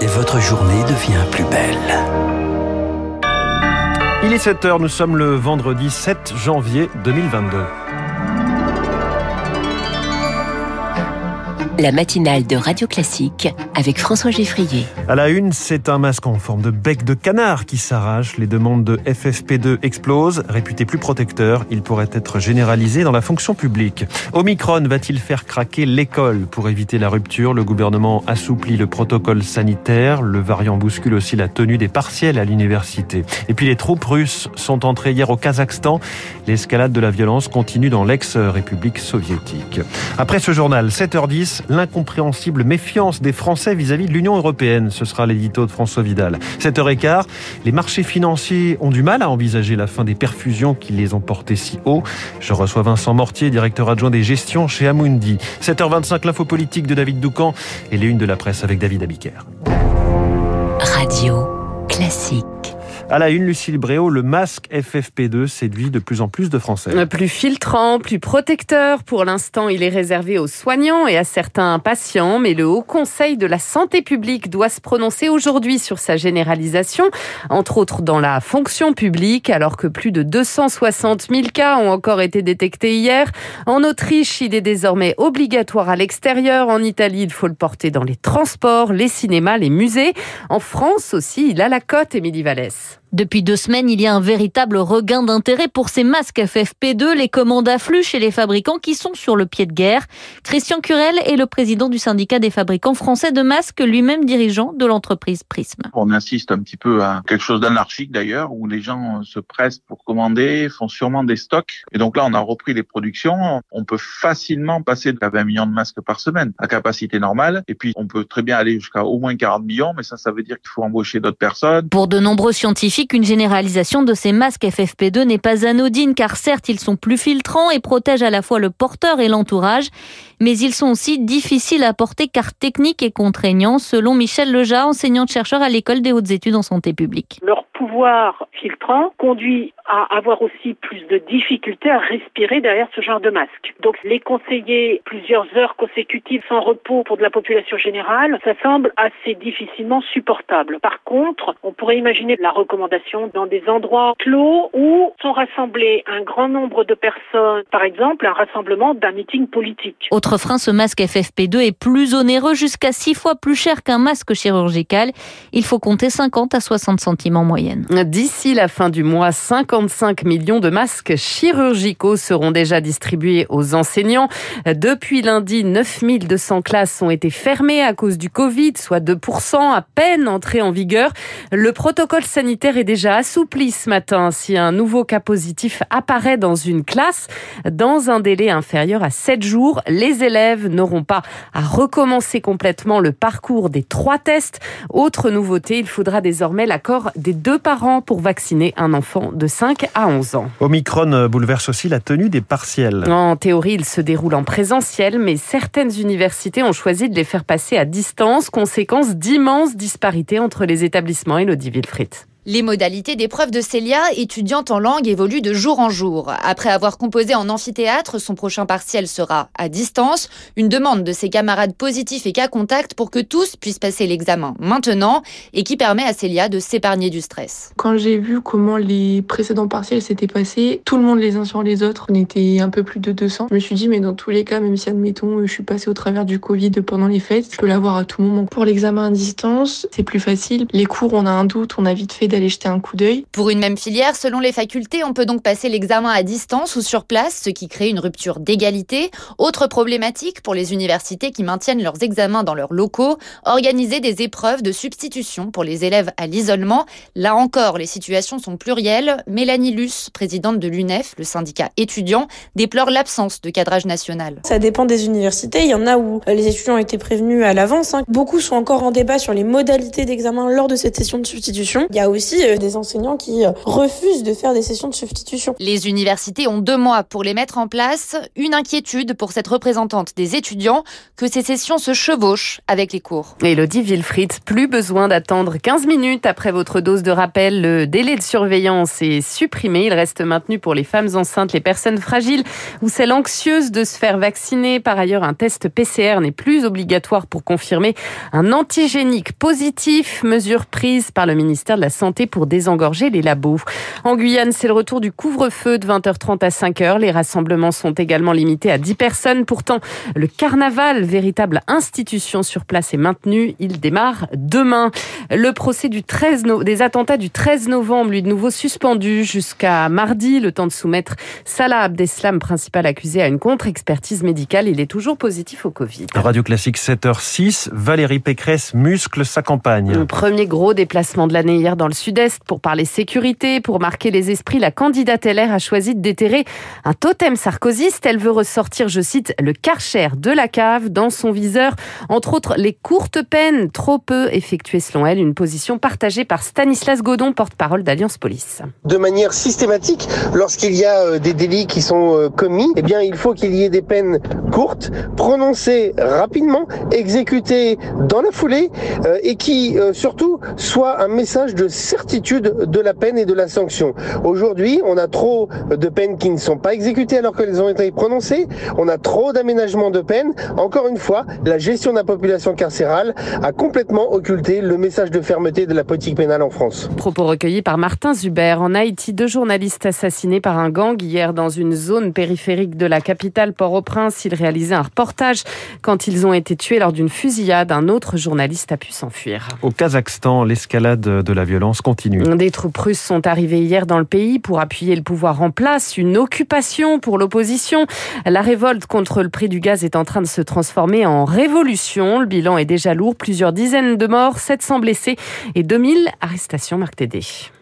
et votre journée devient plus belle. Il est 7h, nous sommes le vendredi 7 janvier 2022. La matinale de Radio Classique avec François Geffrier. À la une, c'est un masque en forme de bec de canard qui s'arrache. Les demandes de FFP2 explosent. Réputé plus protecteur, il pourrait être généralisé dans la fonction publique. Omicron va-t-il faire craquer l'école Pour éviter la rupture, le gouvernement assouplit le protocole sanitaire. Le variant bouscule aussi la tenue des partiels à l'université. Et puis les troupes russes sont entrées hier au Kazakhstan. L'escalade de la violence continue dans l'ex-république soviétique. Après ce journal, 7h10, l'incompréhensible méfiance des Français vis-à-vis de l'Union européenne. Ce sera l'édito de François Vidal. 7h15, les marchés financiers ont du mal à envisager la fin des perfusions qui les ont portés si haut. Je reçois Vincent Mortier, directeur adjoint des gestions chez Amundi. 7h25, l'info politique de David Doucan et les unes de la presse avec David Abiker. Radio classique. À la une, Lucille Bréau, le masque FFP2 séduit de plus en plus de Français. Plus filtrant, plus protecteur. Pour l'instant, il est réservé aux soignants et à certains patients, mais le Haut Conseil de la Santé publique doit se prononcer aujourd'hui sur sa généralisation, entre autres dans la fonction publique, alors que plus de 260 000 cas ont encore été détectés hier. En Autriche, il est désormais obligatoire à l'extérieur. En Italie, il faut le porter dans les transports, les cinémas, les musées. En France aussi, il a la cote, Émilie Vallès. Depuis deux semaines, il y a un véritable regain d'intérêt pour ces masques FFP2. Les commandes affluent chez les fabricants qui sont sur le pied de guerre. Christian Curel est le président du syndicat des fabricants français de masques, lui-même dirigeant de l'entreprise Prism. On insiste un petit peu à quelque chose d'anarchique d'ailleurs, où les gens se pressent pour commander, font sûrement des stocks. Et donc là, on a repris les productions. On peut facilement passer à 20 millions de masques par semaine à capacité normale. Et puis, on peut très bien aller jusqu'à au moins 40 millions, mais ça, ça veut dire qu'il faut embaucher d'autres personnes. Pour de nombreux scientifiques, qu'une généralisation de ces masques FFP2 n'est pas anodine car certes ils sont plus filtrants et protègent à la fois le porteur et l'entourage, mais ils sont aussi difficiles à porter car techniques et contraignants selon Michel Leja, enseignante-chercheur à l'école des hautes études en santé publique. Leur pouvoir filtrant conduit à avoir aussi plus de difficultés à respirer derrière ce genre de masque. Donc les conseiller plusieurs heures consécutives sans repos pour de la population générale, ça semble assez difficilement supportable. Par contre, on pourrait imaginer la recommandation dans des endroits clos où sont rassemblés un grand nombre de personnes, par exemple un rassemblement d'un meeting politique. Autre frein, ce masque FFP2 est plus onéreux, jusqu'à six fois plus cher qu'un masque chirurgical. Il faut compter 50 à 60 centimes en moyenne. D'ici la fin du mois, 55 millions de masques chirurgicaux seront déjà distribués aux enseignants. Depuis lundi, 9200 classes ont été fermées à cause du Covid, soit 2% à peine entrée en vigueur. Le protocole sanitaire est déjà assoupli ce matin. Si un nouveau cas positif apparaît dans une classe, dans un délai inférieur à 7 jours, les élèves n'auront pas à recommencer complètement le parcours des trois tests. Autre nouveauté, il faudra désormais l'accord des deux parents pour vacciner un enfant de 5 à 11 ans. Omicron bouleverse aussi la tenue des partiels. En théorie, il se déroule en présentiel, mais certaines universités ont choisi de les faire passer à distance, conséquence d'immenses disparités entre les établissements. Elodie Wilfried. Les modalités d'épreuve de Célia, étudiante en langue, évoluent de jour en jour. Après avoir composé en amphithéâtre, son prochain partiel sera à distance. Une demande de ses camarades positifs et cas contact pour que tous puissent passer l'examen maintenant et qui permet à Célia de s'épargner du stress. Quand j'ai vu comment les précédents partiels s'étaient passés, tout le monde les uns sur les autres, on était un peu plus de 200. Je me suis dit, mais dans tous les cas, même si admettons, je suis passée au travers du Covid pendant les fêtes, je peux l'avoir à tout moment. Pour l'examen à distance, c'est plus facile. Les cours, on a un doute, on a vite fait d'aller jeter un coup d'œil. Pour une même filière, selon les facultés, on peut donc passer l'examen à distance ou sur place, ce qui crée une rupture d'égalité. Autre problématique pour les universités qui maintiennent leurs examens dans leurs locaux, organiser des épreuves de substitution pour les élèves à l'isolement. Là encore, les situations sont plurielles. Mélanie Luce, présidente de l'UNEF, le syndicat étudiant, déplore l'absence de cadrage national. Ça dépend des universités. Il y en a où les étudiants ont été prévenus à l'avance. Hein. Beaucoup sont encore en débat sur les modalités d'examen lors de cette session de substitution. Il y a aussi aussi euh, des enseignants qui euh, refusent de faire des sessions de substitution. Les universités ont deux mois pour les mettre en place. Une inquiétude pour cette représentante des étudiants que ces sessions se chevauchent avec les cours. Elodie Wilfried, plus besoin d'attendre 15 minutes après votre dose de rappel. Le délai de surveillance est supprimé. Il reste maintenu pour les femmes enceintes, les personnes fragiles ou celles anxieuses de se faire vacciner. Par ailleurs, un test PCR n'est plus obligatoire pour confirmer un antigénique positif, mesure prise par le ministère de la Santé pour désengorger les labos. En Guyane, c'est le retour du couvre-feu de 20h30 à 5h. Les rassemblements sont également limités à 10 personnes. Pourtant, le carnaval, véritable institution sur place, est maintenu. Il démarre demain. Le procès du 13 no des attentats du 13 novembre, lui de nouveau suspendu jusqu'à mardi, le temps de soumettre Salah Abdeslam, principal accusé, à une contre-expertise médicale. Il est toujours positif au Covid. Radio Classique 7h06, Valérie Pécresse muscle sa campagne. Le premier gros déplacement de l'année hier dans le sud-est pour parler sécurité, pour marquer les esprits, la candidate LR a choisi de déterrer un totem sarkozyste. Elle veut ressortir, je cite, le karcher de la cave dans son viseur. Entre autres, les courtes peines, trop peu effectuées selon elle, une position partagée par Stanislas Godon, porte-parole d'Alliance Police. De manière systématique, lorsqu'il y a euh, des délits qui sont euh, commis, eh bien, il faut qu'il y ait des peines courtes, prononcées rapidement, exécutées dans la foulée euh, et qui, surtout, soient un message de certitude de la peine et de la sanction. Aujourd'hui, on a trop de peines qui ne sont pas exécutées alors qu'elles ont été prononcées. On a trop d'aménagements de peine. Encore une fois, la gestion de la population carcérale a complètement occulté le message de fermeté de la politique pénale en France. Propos recueillis par Martin Zuber. En Haïti, deux journalistes assassinés par un gang hier dans une zone périphérique de la capitale Port-au-Prince. Ils réalisaient un reportage quand ils ont été tués lors d'une fusillade. Un autre journaliste a pu s'enfuir. Au Kazakhstan, l'escalade de la violence Des troupes russes sont arrivées hier dans le pays pour appuyer le pouvoir en place. Une occupation pour l'opposition. La révolte contre le prix du gaz est en train de se transformer en révolution. Le bilan est déjà lourd. Plusieurs dizaines de morts, 700 blessés et 2000 arrestations. Marc.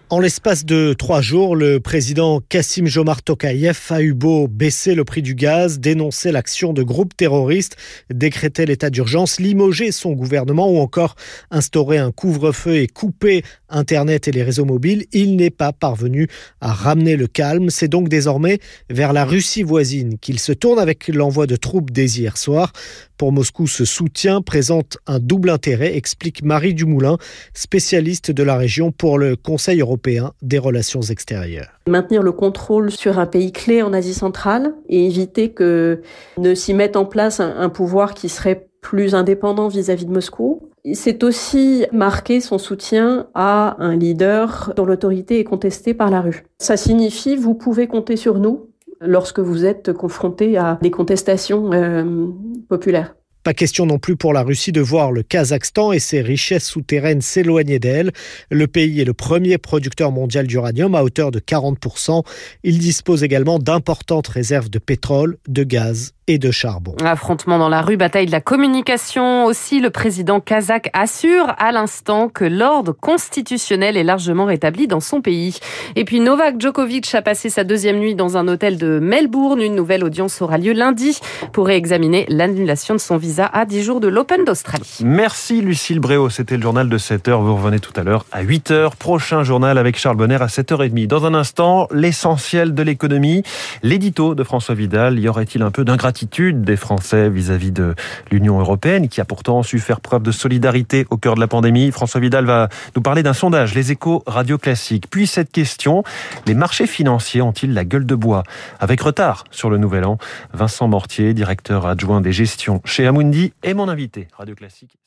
En l'espace de trois jours, le président Kassim Jomar Tokayev a eu beau baisser le prix du gaz, dénoncer l'action de groupes terroristes, décréter l'état d'urgence, limoger son gouvernement ou encore instaurer un couvre-feu et couper Internet et les réseaux mobiles, il n'est pas parvenu à ramener le calme. C'est donc désormais vers la Russie voisine qu'il se tourne avec l'envoi de troupes dès hier soir. Pour Moscou, ce soutien présente un double intérêt, explique Marie Dumoulin, spécialiste de la région pour le Conseil européen des relations extérieures. Maintenir le contrôle sur un pays clé en Asie centrale et éviter que ne s'y mette en place un, pouvoir qui serait plus indépendant vis-à-vis -vis de Moscou. C'est aussi marquer son soutien à un leader dont l'autorité est contestée par la rue. Ça signifie vous pouvez compter sur nous lorsque vous êtes confronté à des contestations euh, populaires. Pas question non plus pour la Russie de voir le Kazakhstan et ses richesses souterraines s'éloigner d'elle. Le pays est le premier producteur mondial d'uranium à hauteur de 40%. Il dispose également d'importantes réserves de pétrole, de gaz et de charbon. Affrontement dans la rue, bataille de la communication aussi. Le président kazakh assure à l'instant que l'ordre constitutionnel est largement rétabli dans son pays. Et puis Novak Djokovic a passé sa deuxième nuit dans un hôtel de Melbourne. Une nouvelle audience aura lieu lundi pour réexaminer l'annulation de son visa à 10 jours de l'Open d'Australie. Merci Lucille Bréau. C'était le journal de 7h. Vous revenez tout à l'heure à 8h. Prochain journal avec Charles Bonner à 7h30. Dans un instant, l'essentiel de l'économie. L'édito de François Vidal. Y aurait-il un peu d'ingratitude des Français vis-à-vis de l'Union européenne, qui a pourtant su faire preuve de solidarité au cœur de la pandémie? François Vidal va nous parler d'un sondage, les échos radio classiques. Puis cette question, les marchés financiers ont-ils la gueule de bois? Avec retard sur le nouvel an, Vincent Mortier, directeur adjoint des gestions chez Amundi, est mon invité. Radio Classique.